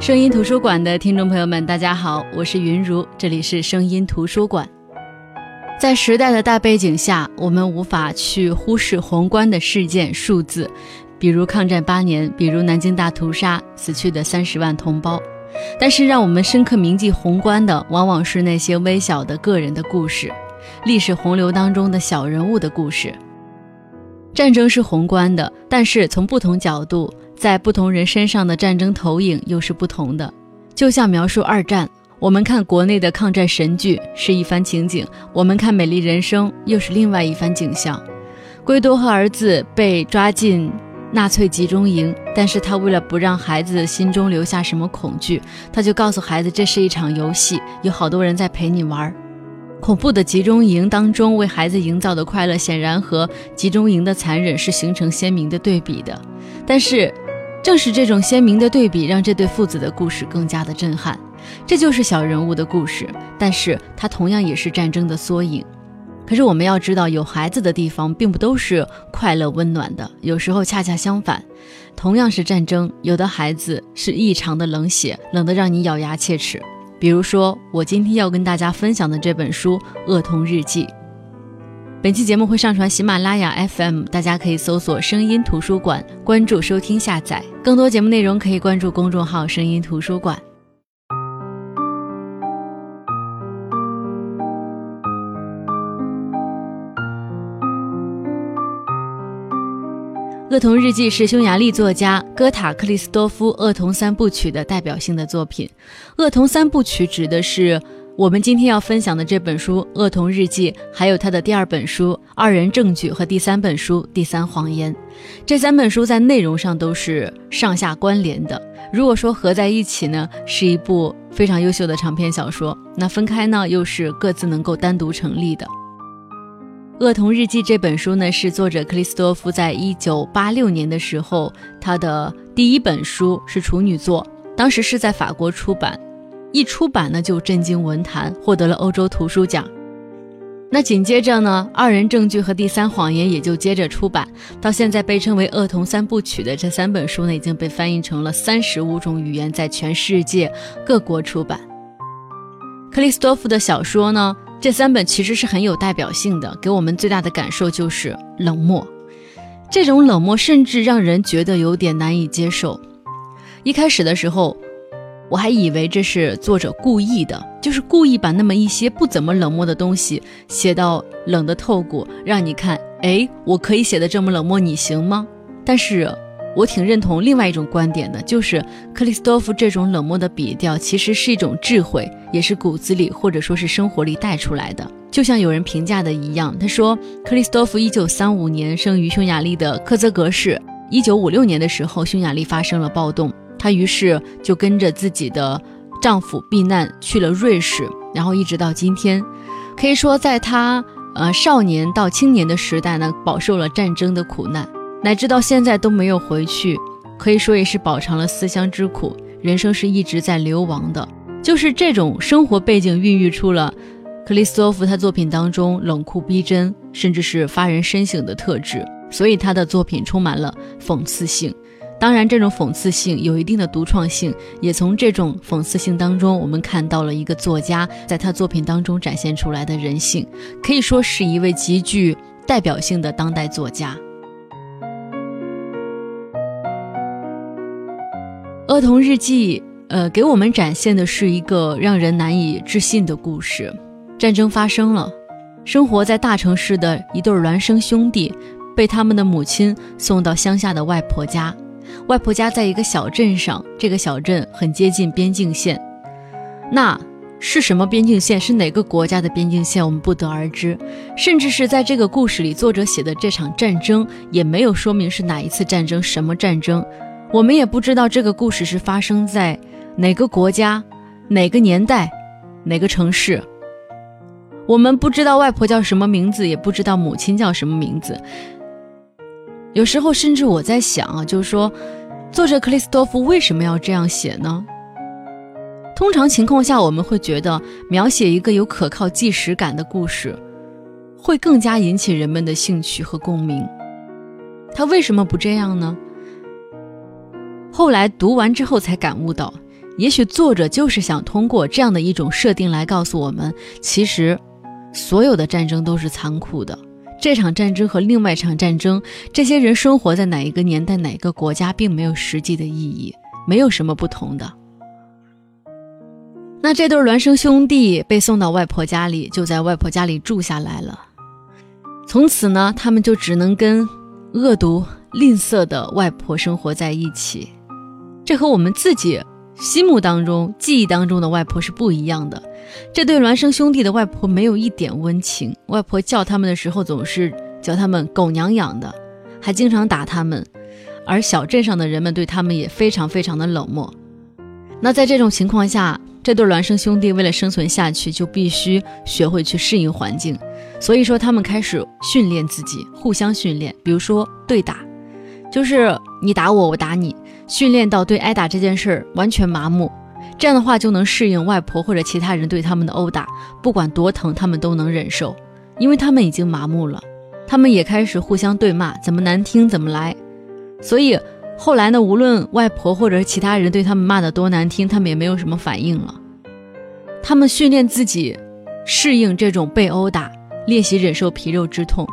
声音图书馆的听众朋友们，大家好，我是云如，这里是声音图书馆。在时代的大背景下，我们无法去忽视宏观的事件数字，比如抗战八年，比如南京大屠杀，死去的三十万同胞。但是，让我们深刻铭记宏观的，往往是那些微小的个人的故事，历史洪流当中的小人物的故事。战争是宏观的，但是从不同角度。在不同人身上的战争投影又是不同的，就像描述二战，我们看国内的抗战神剧是一番情景，我们看《美丽人生》又是另外一番景象。圭多和儿子被抓进纳粹集中营，但是他为了不让孩子心中留下什么恐惧，他就告诉孩子这是一场游戏，有好多人在陪你玩。恐怖的集中营当中为孩子营造的快乐，显然和集中营的残忍是形成鲜明的对比的，但是。正是这种鲜明的对比，让这对父子的故事更加的震撼。这就是小人物的故事，但是它同样也是战争的缩影。可是我们要知道，有孩子的地方并不都是快乐温暖的，有时候恰恰相反。同样是战争，有的孩子是异常的冷血，冷得让你咬牙切齿。比如说，我今天要跟大家分享的这本书《恶童日记》。本期节目会上传喜马拉雅 FM，大家可以搜索“声音图书馆”，关注、收听、下载。更多节目内容可以关注公众号“声音图书馆”。《恶童日记》是匈牙利作家戈塔克里斯多夫《恶童三部曲》的代表性的作品。《恶童三部曲》指的是。我们今天要分享的这本书《恶童日记》，还有他的第二本书《二人证据》和第三本书《第三谎言》，这三本书在内容上都是上下关联的。如果说合在一起呢，是一部非常优秀的长篇小说；那分开呢，又是各自能够单独成立的。《恶童日记》这本书呢，是作者克里斯多夫在一九八六年的时候，他的第一本书是处女作，当时是在法国出版。一出版呢，就震惊文坛，获得了欧洲图书奖。那紧接着呢，《二人证据》和《第三谎言》也就接着出版。到现在被称为“恶童三部曲”的这三本书呢，已经被翻译成了三十五种语言，在全世界各国出版。克里斯多夫的小说呢，这三本其实是很有代表性的，给我们最大的感受就是冷漠。这种冷漠甚至让人觉得有点难以接受。一开始的时候。我还以为这是作者故意的，就是故意把那么一些不怎么冷漠的东西写到冷的透骨，让你看，哎，我可以写的这么冷漠，你行吗？但是我挺认同另外一种观点的，就是克里斯多夫这种冷漠的笔调，其实是一种智慧，也是骨子里或者说是生活里带出来的。就像有人评价的一样，他说，克里斯多夫一九三五年生于匈牙利的科泽格市，一九五六年的时候，匈牙利发生了暴动。她于是就跟着自己的丈夫避难去了瑞士，然后一直到今天，可以说在她呃少年到青年的时代呢，饱受了战争的苦难，乃至到现在都没有回去，可以说也是饱尝了思乡之苦，人生是一直在流亡的。就是这种生活背景孕育出了克里斯托夫他作品当中冷酷逼真，甚至是发人深省的特质，所以他的作品充满了讽刺性。当然，这种讽刺性有一定的独创性，也从这种讽刺性当中，我们看到了一个作家在他作品当中展现出来的人性，可以说是一位极具代表性的当代作家。《儿童日记》呃，给我们展现的是一个让人难以置信的故事：战争发生了，生活在大城市的一对孪生兄弟，被他们的母亲送到乡下的外婆家。外婆家在一个小镇上，这个小镇很接近边境线。那是什么边境线？是哪个国家的边境线？我们不得而知。甚至是在这个故事里，作者写的这场战争也没有说明是哪一次战争，什么战争，我们也不知道这个故事是发生在哪个国家、哪个年代、哪个城市。我们不知道外婆叫什么名字，也不知道母亲叫什么名字。有时候，甚至我在想啊，就是说，作者克里斯多夫为什么要这样写呢？通常情况下，我们会觉得描写一个有可靠纪实感的故事，会更加引起人们的兴趣和共鸣。他为什么不这样呢？后来读完之后才感悟到，也许作者就是想通过这样的一种设定来告诉我们，其实所有的战争都是残酷的。这场战争和另外一场战争，这些人生活在哪一个年代、哪个国家，并没有实际的意义，没有什么不同的。那这对孪生兄弟被送到外婆家里，就在外婆家里住下来了。从此呢，他们就只能跟恶毒、吝啬的外婆生活在一起。这和我们自己心目当中、记忆当中的外婆是不一样的。这对孪生兄弟的外婆没有一点温情，外婆叫他们的时候总是叫他们“狗娘养的”，还经常打他们。而小镇上的人们对他们也非常非常的冷漠。那在这种情况下，这对孪生兄弟为了生存下去，就必须学会去适应环境。所以说，他们开始训练自己，互相训练。比如说对打，就是你打我，我打你，训练到对挨打这件事儿完全麻木。这样的话就能适应外婆或者其他人对他们的殴打，不管多疼，他们都能忍受，因为他们已经麻木了。他们也开始互相对骂，怎么难听怎么来。所以后来呢，无论外婆或者其他人对他们骂的多难听，他们也没有什么反应了。他们训练自己适应这种被殴打，练习忍受皮肉之痛。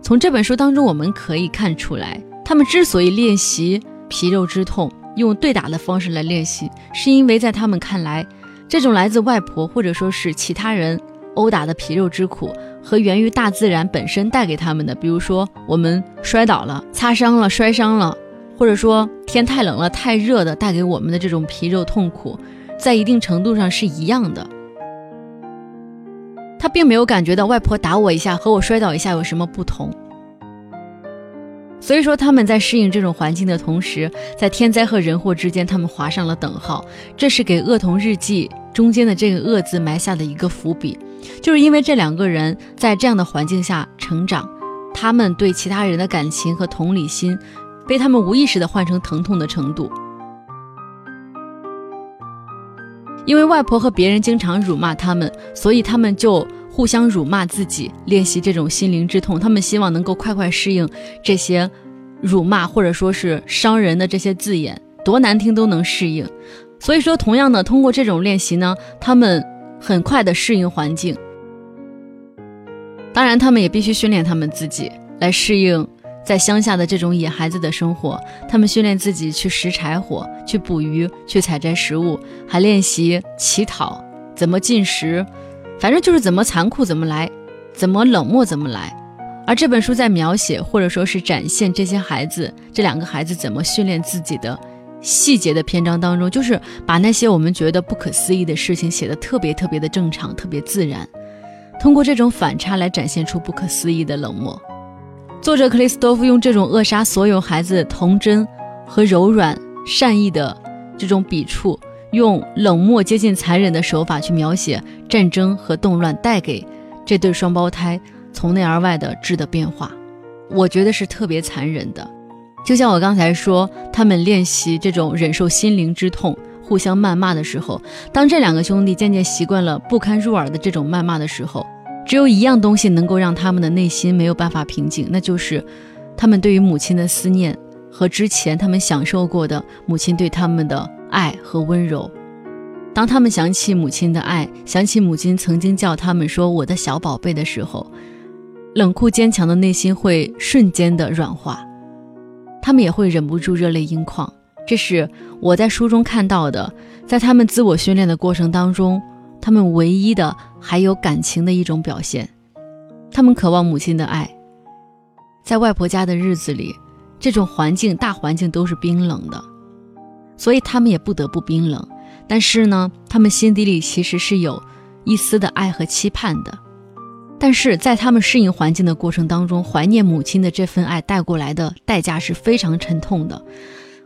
从这本书当中我们可以看出来，他们之所以练习皮肉之痛，用对打的方式来练习，是因为在他们看来，这种来自外婆或者说是其他人殴打的皮肉之苦。和源于大自然本身带给他们的，比如说我们摔倒了、擦伤了、摔伤了，或者说天太冷了、太热的带给我们的这种皮肉痛苦，在一定程度上是一样的。他并没有感觉到外婆打我一下和我摔倒一下有什么不同。所以说他们在适应这种环境的同时，在天灾和人祸之间，他们划上了等号。这是给《恶童日记》中间的这个“恶”字埋下的一个伏笔。就是因为这两个人在这样的环境下成长，他们对其他人的感情和同理心，被他们无意识的换成疼痛的程度。因为外婆和别人经常辱骂他们，所以他们就互相辱骂自己，练习这种心灵之痛。他们希望能够快快适应这些辱骂或者说是伤人的这些字眼，多难听都能适应。所以说，同样的，通过这种练习呢，他们。很快的适应环境，当然，他们也必须训练他们自己来适应在乡下的这种野孩子的生活。他们训练自己去拾柴火、去捕鱼、去采摘食物，还练习乞讨，怎么进食，反正就是怎么残酷怎么来，怎么冷漠怎么来。而这本书在描写或者说是展现这些孩子，这两个孩子怎么训练自己的。细节的篇章当中，就是把那些我们觉得不可思议的事情写得特别特别的正常，特别自然。通过这种反差来展现出不可思议的冷漠。作者克里斯多夫用这种扼杀所有孩子童真和柔软善意的这种笔触，用冷漠接近残忍的手法去描写战争和动乱带给这对双胞胎从内而外的质的变化。我觉得是特别残忍的。就像我刚才说，他们练习这种忍受心灵之痛、互相谩骂的时候，当这两个兄弟渐渐习惯了不堪入耳的这种谩骂的时候，只有一样东西能够让他们的内心没有办法平静，那就是他们对于母亲的思念和之前他们享受过的母亲对他们的爱和温柔。当他们想起母亲的爱，想起母亲曾经叫他们说“我的小宝贝”的时候，冷酷坚强的内心会瞬间的软化。他们也会忍不住热泪盈眶，这是我在书中看到的，在他们自我训练的过程当中，他们唯一的还有感情的一种表现。他们渴望母亲的爱，在外婆家的日子里，这种环境大环境都是冰冷的，所以他们也不得不冰冷。但是呢，他们心底里其实是有一丝的爱和期盼的。但是在他们适应环境的过程当中，怀念母亲的这份爱带过来的代价是非常沉痛的，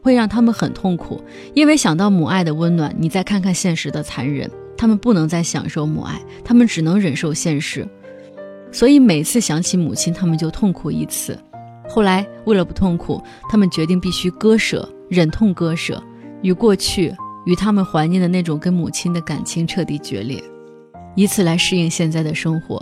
会让他们很痛苦。因为想到母爱的温暖，你再看看现实的残忍，他们不能再享受母爱，他们只能忍受现实。所以每次想起母亲，他们就痛苦一次。后来为了不痛苦，他们决定必须割舍，忍痛割舍，与过去与他们怀念的那种跟母亲的感情彻底决裂，以此来适应现在的生活。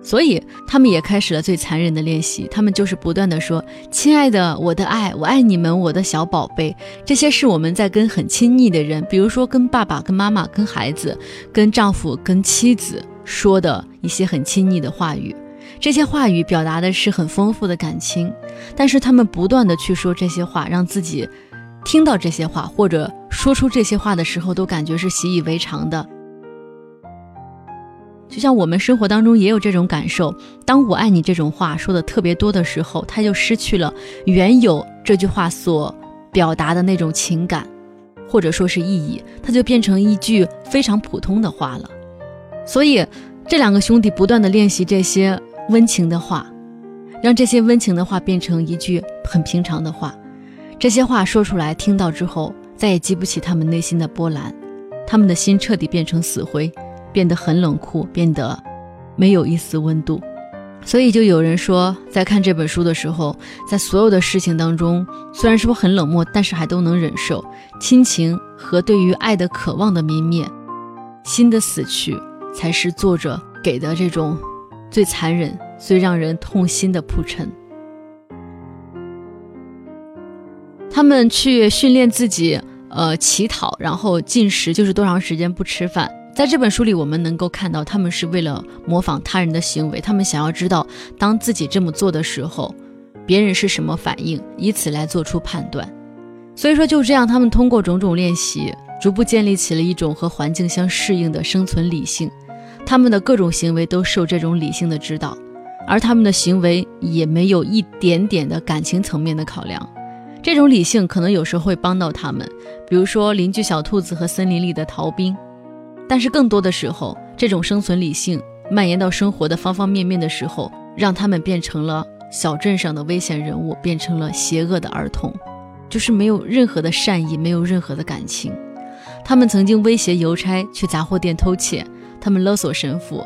所以他们也开始了最残忍的练习，他们就是不断的说：“亲爱的，我的爱，我爱你们，我的小宝贝。”这些是我们在跟很亲密的人，比如说跟爸爸、跟妈妈、跟孩子、跟丈夫、跟妻子说的一些很亲昵的话语。这些话语表达的是很丰富的感情，但是他们不断的去说这些话，让自己听到这些话或者说出这些话的时候，都感觉是习以为常的。就像我们生活当中也有这种感受，当我爱你这种话说的特别多的时候，它就失去了原有这句话所表达的那种情感，或者说是意义，它就变成一句非常普通的话了。所以，这两个兄弟不断的练习这些温情的话，让这些温情的话变成一句很平常的话。这些话说出来，听到之后再也激不起他们内心的波澜，他们的心彻底变成死灰。变得很冷酷，变得没有一丝温度，所以就有人说，在看这本书的时候，在所有的事情当中，虽然说很冷漠，但是还都能忍受亲情和对于爱的渴望的泯灭，心的死去，才是作者给的这种最残忍、最让人痛心的铺陈。他们去训练自己，呃，乞讨，然后进食，就是多长时间不吃饭。在这本书里，我们能够看到，他们是为了模仿他人的行为，他们想要知道，当自己这么做的时候，别人是什么反应，以此来做出判断。所以说，就这样，他们通过种种练习，逐步建立起了一种和环境相适应的生存理性。他们的各种行为都受这种理性的指导，而他们的行为也没有一点点的感情层面的考量。这种理性可能有时候会帮到他们，比如说邻居小兔子和森林里的逃兵。但是更多的时候，这种生存理性蔓延到生活的方方面面的时候，让他们变成了小镇上的危险人物，变成了邪恶的儿童，就是没有任何的善意，没有任何的感情。他们曾经威胁邮差去杂货店偷窃，他们勒索神父，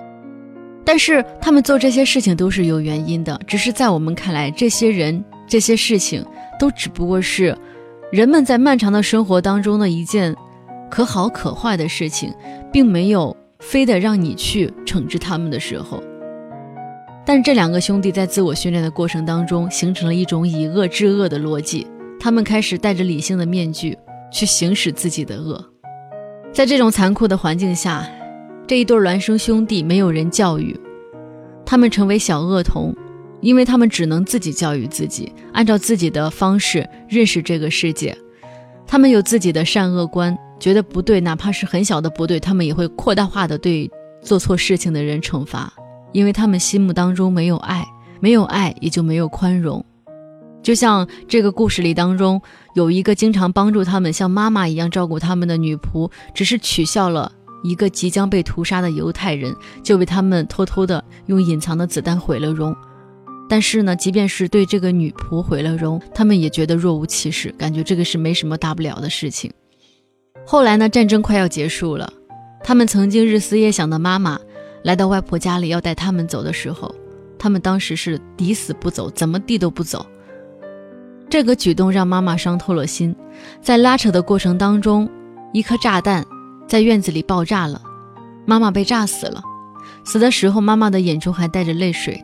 但是他们做这些事情都是有原因的。只是在我们看来，这些人、这些事情都只不过是人们在漫长的生活当中的一件。可好可坏的事情，并没有非得让你去惩治他们的时候。但这两个兄弟在自我训练的过程当中，形成了一种以恶制恶的逻辑。他们开始戴着理性的面具去行使自己的恶。在这种残酷的环境下，这一对孪生兄弟没有人教育，他们成为小恶童，因为他们只能自己教育自己，按照自己的方式认识这个世界。他们有自己的善恶观。觉得不对，哪怕是很小的不对，他们也会扩大化的对做错事情的人惩罚，因为他们心目当中没有爱，没有爱也就没有宽容。就像这个故事里当中有一个经常帮助他们像妈妈一样照顾他们的女仆，只是取笑了一个即将被屠杀的犹太人，就被他们偷偷的用隐藏的子弹毁了容。但是呢，即便是对这个女仆毁了容，他们也觉得若无其事，感觉这个是没什么大不了的事情。后来呢？战争快要结束了，他们曾经日思夜想的妈妈来到外婆家里要带他们走的时候，他们当时是抵死不走，怎么地都不走。这个举动让妈妈伤透了心。在拉扯的过程当中，一颗炸弹在院子里爆炸了，妈妈被炸死了。死的时候，妈妈的眼中还带着泪水。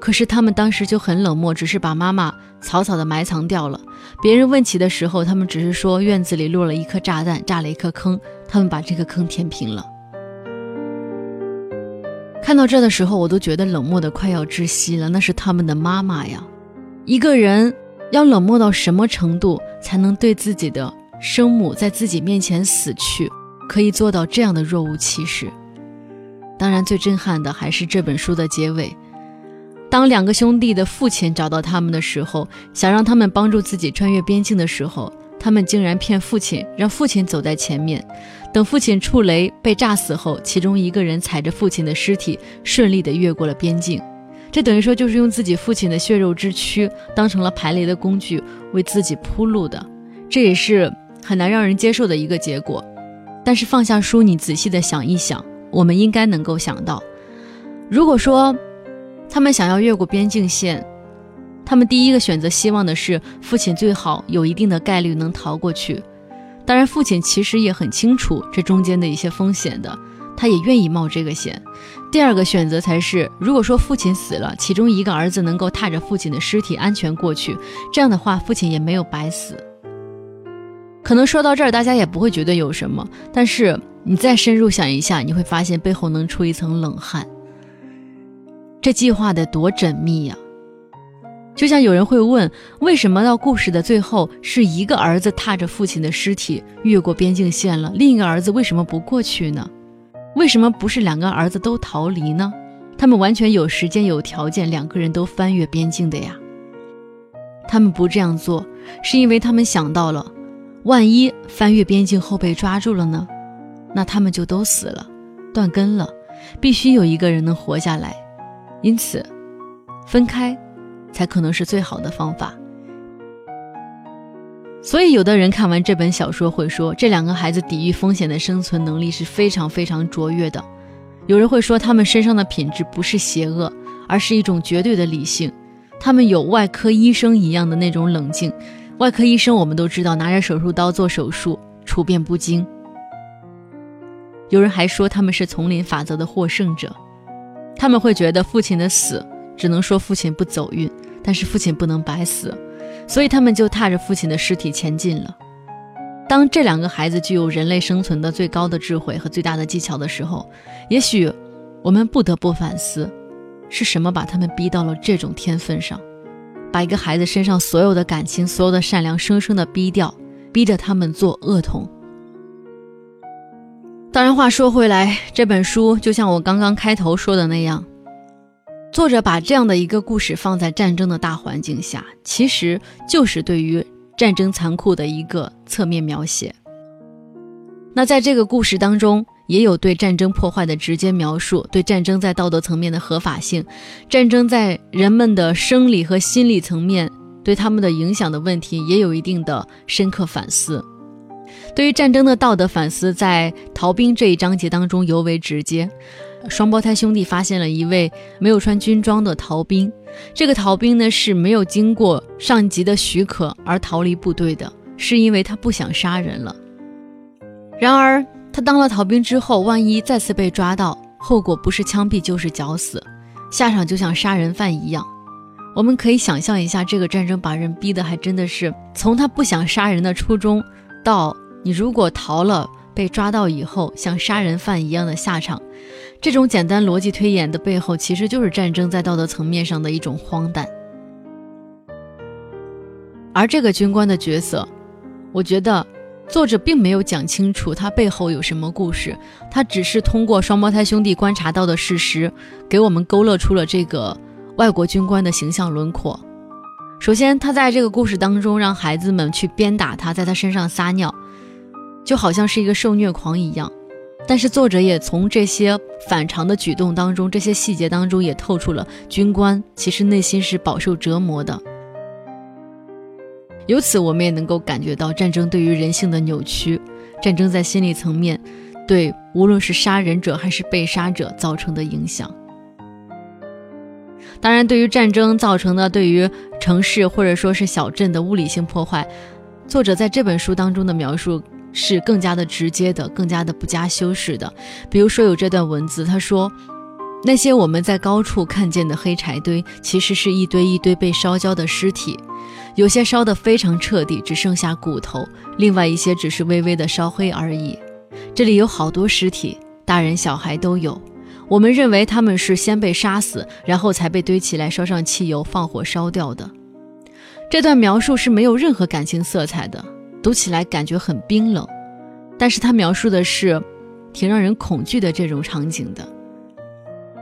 可是他们当时就很冷漠，只是把妈妈草草的埋藏掉了。别人问起的时候，他们只是说院子里落了一颗炸弹，炸了一颗坑，他们把这个坑填平了。看到这的时候，我都觉得冷漠的快要窒息了。那是他们的妈妈呀！一个人要冷漠到什么程度，才能对自己的生母在自己面前死去，可以做到这样的若无其事？当然，最震撼的还是这本书的结尾。当两个兄弟的父亲找到他们的时候，想让他们帮助自己穿越边境的时候，他们竟然骗父亲，让父亲走在前面。等父亲触雷被炸死后，其中一个人踩着父亲的尸体，顺利地越过了边境。这等于说就是用自己父亲的血肉之躯当成了排雷的工具，为自己铺路的。这也是很难让人接受的一个结果。但是放下书，你仔细的想一想，我们应该能够想到，如果说。他们想要越过边境线，他们第一个选择希望的是父亲最好有一定的概率能逃过去。当然，父亲其实也很清楚这中间的一些风险的，他也愿意冒这个险。第二个选择才是，如果说父亲死了，其中一个儿子能够踏着父亲的尸体安全过去，这样的话，父亲也没有白死。可能说到这儿，大家也不会觉得有什么，但是你再深入想一下，你会发现背后能出一层冷汗。这计划得多缜密呀！就像有人会问，为什么到故事的最后，是一个儿子踏着父亲的尸体越过边境线了，另一个儿子为什么不过去呢？为什么不是两个儿子都逃离呢？他们完全有时间、有条件，两个人都翻越边境的呀。他们不这样做，是因为他们想到了，万一翻越边境后被抓住了呢？那他们就都死了，断根了。必须有一个人能活下来，因此，分开，才可能是最好的方法。所以，有的人看完这本小说会说，这两个孩子抵御风险的生存能力是非常非常卓越的。有人会说，他们身上的品质不是邪恶，而是一种绝对的理性。他们有外科医生一样的那种冷静。外科医生我们都知道，拿着手术刀做手术，处变不惊。有人还说他们是丛林法则的获胜者。他们会觉得父亲的死只能说父亲不走运，但是父亲不能白死。所以他们就踏着父亲的尸体前进了。当这两个孩子具有人类生存的最高的智慧和最大的技巧的时候，也许我们不得不反思，是什么把他们逼到了这种天分上，把一个孩子身上所有的感情、所有的善良，生生的逼掉，逼着他们做恶童。当然，话说回来，这本书就像我刚刚开头说的那样。作者把这样的一个故事放在战争的大环境下，其实就是对于战争残酷的一个侧面描写。那在这个故事当中，也有对战争破坏的直接描述，对战争在道德层面的合法性，战争在人们的生理和心理层面对他们的影响的问题，也有一定的深刻反思。对于战争的道德反思，在逃兵这一章节当中尤为直接。双胞胎兄弟发现了一位没有穿军装的逃兵，这个逃兵呢是没有经过上级的许可而逃离部队的，是因为他不想杀人了。然而他当了逃兵之后，万一再次被抓到，后果不是枪毙就是绞死，下场就像杀人犯一样。我们可以想象一下，这个战争把人逼得还真的是从他不想杀人的初衷，到你如果逃了被抓到以后，像杀人犯一样的下场。这种简单逻辑推演的背后，其实就是战争在道德层面上的一种荒诞。而这个军官的角色，我觉得作者并没有讲清楚他背后有什么故事，他只是通过双胞胎兄弟观察到的事实，给我们勾勒出了这个外国军官的形象轮廓。首先，他在这个故事当中让孩子们去鞭打他，在他身上撒尿，就好像是一个受虐狂一样。但是作者也从这些反常的举动当中，这些细节当中也透出了军官其实内心是饱受折磨的。由此，我们也能够感觉到战争对于人性的扭曲，战争在心理层面对无论是杀人者还是被杀者造成的影响。当然，对于战争造成的对于城市或者说是小镇的物理性破坏，作者在这本书当中的描述。是更加的直接的，更加的不加修饰的。比如说有这段文字，他说：“那些我们在高处看见的黑柴堆，其实是一堆一堆被烧焦的尸体，有些烧得非常彻底，只剩下骨头；另外一些只是微微的烧黑而已。这里有好多尸体，大人小孩都有。我们认为他们是先被杀死，然后才被堆起来，烧上汽油，放火烧掉的。”这段描述是没有任何感情色彩的。读起来感觉很冰冷，但是他描述的是挺让人恐惧的这种场景的。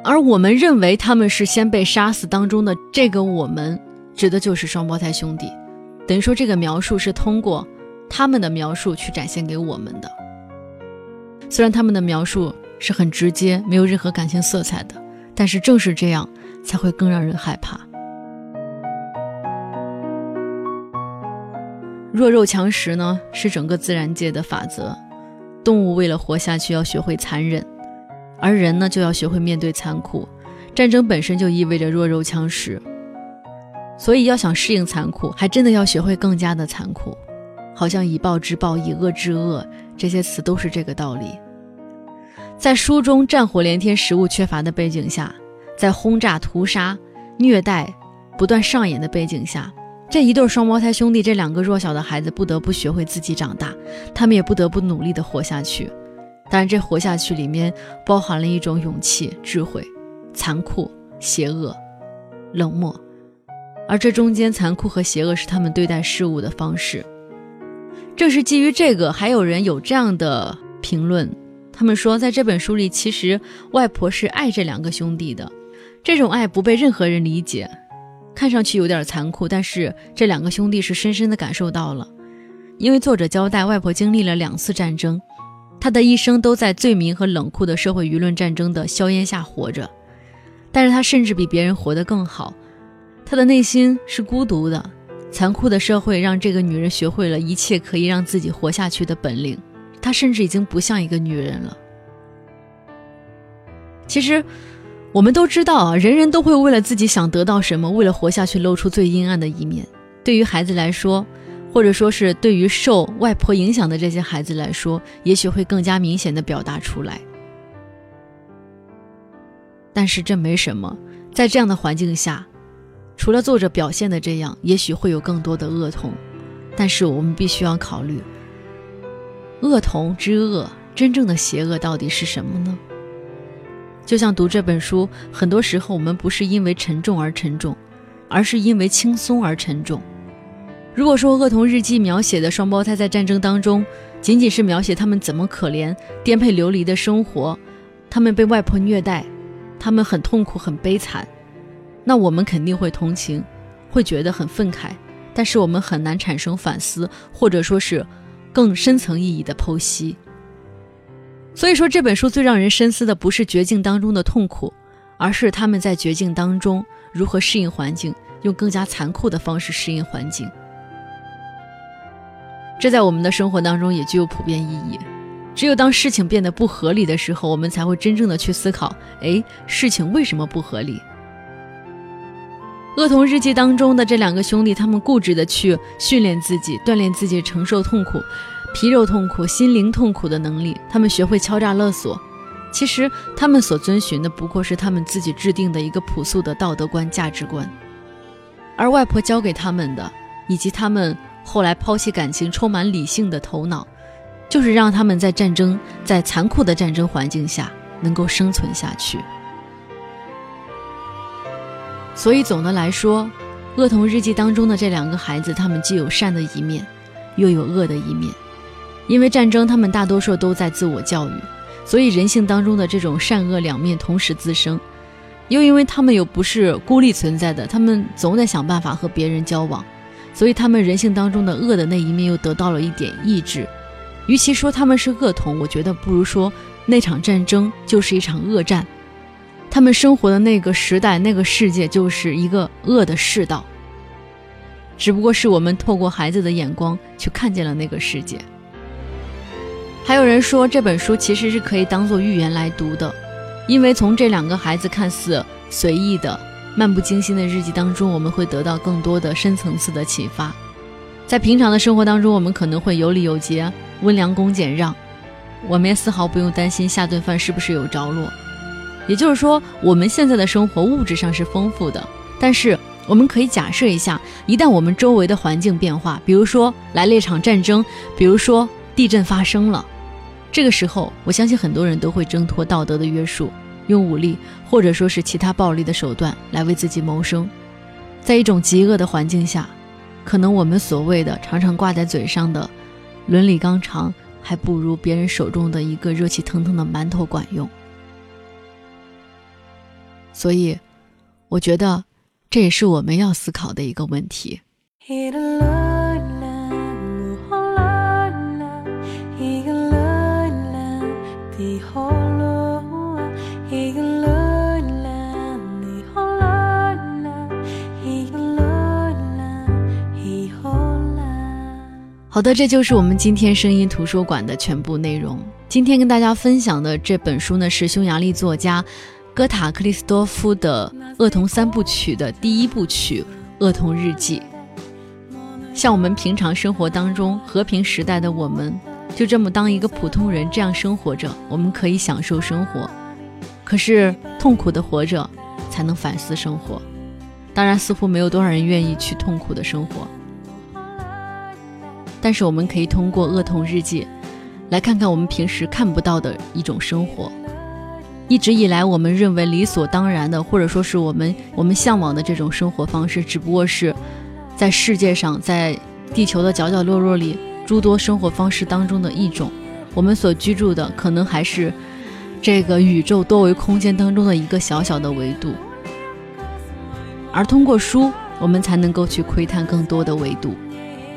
而我们认为他们是先被杀死当中的这个我们，指的就是双胞胎兄弟。等于说这个描述是通过他们的描述去展现给我们的。虽然他们的描述是很直接，没有任何感情色彩的，但是正是这样才会更让人害怕。弱肉强食呢，是整个自然界的法则。动物为了活下去，要学会残忍；而人呢，就要学会面对残酷。战争本身就意味着弱肉强食，所以要想适应残酷，还真的要学会更加的残酷。好像以暴制暴，以恶制恶，这些词都是这个道理。在书中战火连天、食物缺乏的背景下，在轰炸、屠杀、虐待不断上演的背景下，这一对双胞胎兄弟，这两个弱小的孩子不得不学会自己长大，他们也不得不努力的活下去。当然，这活下去里面包含了一种勇气、智慧、残酷、邪恶、冷漠，而这中间残酷和邪恶是他们对待事物的方式。正是基于这个，还有人有这样的评论。他们说，在这本书里，其实外婆是爱这两个兄弟的，这种爱不被任何人理解，看上去有点残酷，但是这两个兄弟是深深的感受到了。因为作者交代，外婆经历了两次战争，她的一生都在罪名和冷酷的社会舆论战争的硝烟下活着，但是她甚至比别人活得更好，她的内心是孤独的。残酷的社会让这个女人学会了一切可以让自己活下去的本领。她甚至已经不像一个女人了。其实，我们都知道啊，人人都会为了自己想得到什么，为了活下去，露出最阴暗的一面。对于孩子来说，或者说是对于受外婆影响的这些孩子来说，也许会更加明显的表达出来。但是这没什么，在这样的环境下，除了作者表现的这样，也许会有更多的恶童。但是我们必须要考虑。恶童之恶，真正的邪恶到底是什么呢？就像读这本书，很多时候我们不是因为沉重而沉重，而是因为轻松而沉重。如果说《恶童日记》描写的双胞胎在战争当中，仅仅是描写他们怎么可怜、颠沛流离的生活，他们被外婆虐待，他们很痛苦、很悲惨，那我们肯定会同情，会觉得很愤慨，但是我们很难产生反思，或者说是。更深层意义的剖析。所以说，这本书最让人深思的不是绝境当中的痛苦，而是他们在绝境当中如何适应环境，用更加残酷的方式适应环境。这在我们的生活当中也具有普遍意义。只有当事情变得不合理的时候，我们才会真正的去思考：哎，事情为什么不合理？恶童日记当中的这两个兄弟，他们固执的去训练自己，锻炼自己承受痛苦、皮肉痛苦、心灵痛苦的能力。他们学会敲诈勒索，其实他们所遵循的不过是他们自己制定的一个朴素的道德观、价值观。而外婆教给他们的，以及他们后来抛弃感情、充满理性的头脑，就是让他们在战争、在残酷的战争环境下能够生存下去。所以总的来说，《恶童日记》当中的这两个孩子，他们既有善的一面，又有恶的一面。因为战争，他们大多数都在自我教育，所以人性当中的这种善恶两面同时滋生。又因为他们又不是孤立存在的，他们总得想办法和别人交往，所以他们人性当中的恶的那一面又得到了一点抑制。与其说他们是恶童，我觉得不如说那场战争就是一场恶战。他们生活的那个时代、那个世界，就是一个恶的世道。只不过是我们透过孩子的眼光去看见了那个世界。还有人说这本书其实是可以当做寓言来读的，因为从这两个孩子看似随意的、漫不经心的日记当中，我们会得到更多的深层次的启发。在平常的生活当中，我们可能会有礼有节、温良恭俭让，我们也丝毫不用担心下顿饭是不是有着落。也就是说，我们现在的生活物质上是丰富的，但是我们可以假设一下，一旦我们周围的环境变化，比如说来了一场战争，比如说地震发生了，这个时候，我相信很多人都会挣脱道德的约束，用武力或者说是其他暴力的手段来为自己谋生。在一种极恶的环境下，可能我们所谓的常常挂在嘴上的伦理纲常，还不如别人手中的一个热气腾腾的馒头管用。所以，我觉得这也是我们要思考的一个问题。好的，这就是我们今天声音图书馆的全部内容。今天跟大家分享的这本书呢，是匈牙利作家。哥塔克里斯多夫的《恶童三部曲》的第一部曲《恶童日记》，像我们平常生活当中和平时代的我们，就这么当一个普通人这样生活着，我们可以享受生活。可是痛苦的活着，才能反思生活。当然，似乎没有多少人愿意去痛苦的生活。但是我们可以通过《恶童日记》，来看看我们平时看不到的一种生活。一直以来，我们认为理所当然的，或者说是我们我们向往的这种生活方式，只不过是在世界上，在地球的角角落落里诸多生活方式当中的一种。我们所居住的，可能还是这个宇宙多维空间当中的一个小小的维度。而通过书，我们才能够去窥探更多的维度。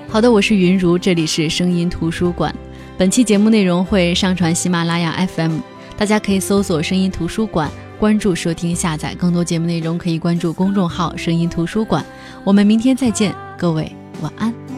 好的，我是云如，这里是声音图书馆。本期节目内容会上传喜马拉雅 FM，大家可以搜索“声音图书馆”，关注、收听、下载更多节目内容，可以关注公众号“声音图书馆”。我们明天再见，各位晚安。